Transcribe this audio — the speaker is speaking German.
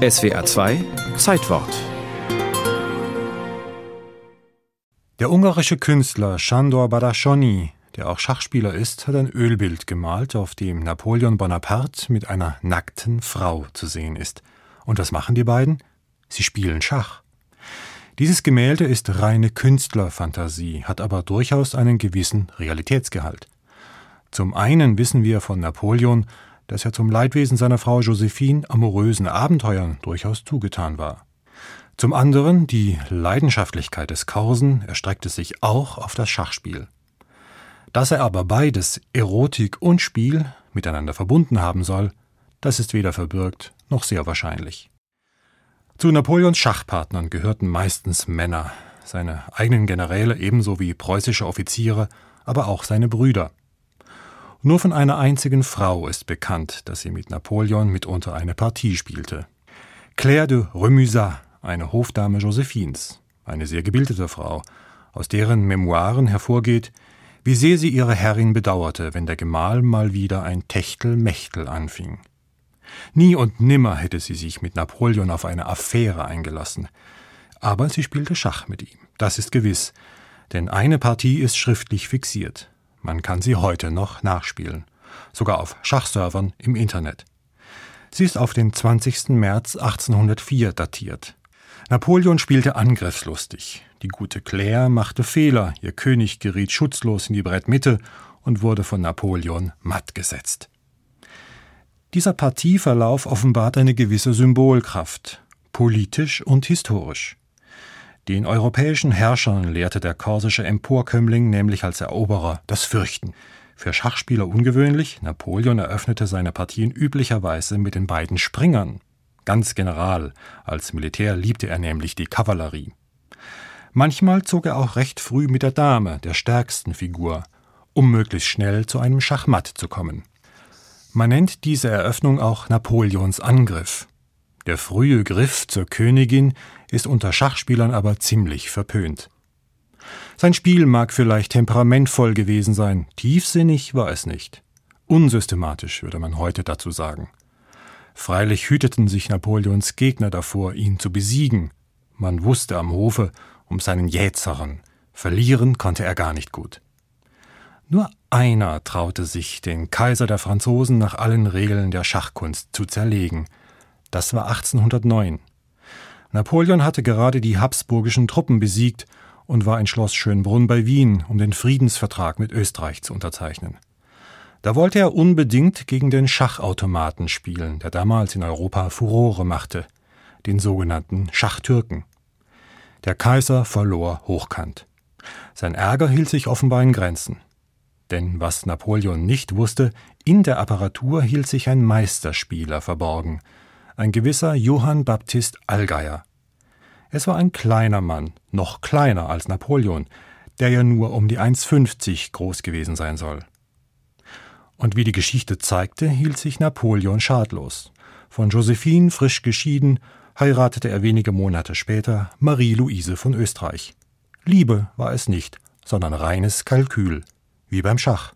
SWR 2 Zeitwort Der ungarische Künstler Sándor Badacsony, der auch Schachspieler ist, hat ein Ölbild gemalt, auf dem Napoleon Bonaparte mit einer nackten Frau zu sehen ist. Und was machen die beiden? Sie spielen Schach. Dieses Gemälde ist reine Künstlerfantasie, hat aber durchaus einen gewissen Realitätsgehalt. Zum einen wissen wir von Napoleon, dass er zum Leidwesen seiner Frau Josephine amorösen Abenteuern durchaus zugetan war. Zum anderen die Leidenschaftlichkeit des Korsen erstreckte sich auch auf das Schachspiel. Dass er aber beides, Erotik und Spiel, miteinander verbunden haben soll, das ist weder verbürgt noch sehr wahrscheinlich. Zu Napoleons Schachpartnern gehörten meistens Männer, seine eigenen Generäle ebenso wie preußische Offiziere, aber auch seine Brüder. Nur von einer einzigen Frau ist bekannt, dass sie mit Napoleon mitunter eine Partie spielte. Claire de Remusat, eine Hofdame Josephines, eine sehr gebildete Frau, aus deren Memoiren hervorgeht, wie sehr sie ihre Herrin bedauerte, wenn der Gemahl mal wieder ein Techtelmechtel anfing. Nie und nimmer hätte sie sich mit Napoleon auf eine Affäre eingelassen. Aber sie spielte Schach mit ihm, das ist gewiss, denn eine Partie ist schriftlich fixiert. Man kann sie heute noch nachspielen, sogar auf Schachservern im Internet. Sie ist auf den 20. März 1804 datiert. Napoleon spielte angriffslustig. Die gute Claire machte Fehler, ihr König geriet schutzlos in die Brettmitte und wurde von Napoleon matt gesetzt. Dieser Partieverlauf offenbart eine gewisse Symbolkraft, politisch und historisch. Den europäischen Herrschern lehrte der korsische Emporkömmling nämlich als Eroberer das Fürchten. Für Schachspieler ungewöhnlich, Napoleon eröffnete seine Partien üblicherweise mit den beiden Springern. Ganz general, als Militär liebte er nämlich die Kavallerie. Manchmal zog er auch recht früh mit der Dame, der stärksten Figur, um möglichst schnell zu einem Schachmatt zu kommen. Man nennt diese Eröffnung auch Napoleons Angriff. Der frühe Griff zur Königin ist unter Schachspielern aber ziemlich verpönt. Sein Spiel mag vielleicht temperamentvoll gewesen sein, tiefsinnig war es nicht. Unsystematisch würde man heute dazu sagen. Freilich hüteten sich Napoleons Gegner davor, ihn zu besiegen. Man wusste am Hofe um seinen Jäzeren. Verlieren konnte er gar nicht gut. Nur einer traute sich, den Kaiser der Franzosen nach allen Regeln der Schachkunst zu zerlegen – das war 1809. Napoleon hatte gerade die habsburgischen Truppen besiegt und war in Schloss Schönbrunn bei Wien, um den Friedensvertrag mit Österreich zu unterzeichnen. Da wollte er unbedingt gegen den Schachautomaten spielen, der damals in Europa Furore machte, den sogenannten Schachtürken. Der Kaiser verlor hochkant. Sein Ärger hielt sich offenbar in Grenzen. Denn was Napoleon nicht wusste, in der Apparatur hielt sich ein Meisterspieler verborgen, ein gewisser Johann Baptist Allgeier. Es war ein kleiner Mann, noch kleiner als Napoleon, der ja nur um die 1,50 groß gewesen sein soll. Und wie die Geschichte zeigte, hielt sich Napoleon schadlos. Von Josephine frisch geschieden, heiratete er wenige Monate später Marie-Louise von Österreich. Liebe war es nicht, sondern reines Kalkül, wie beim Schach.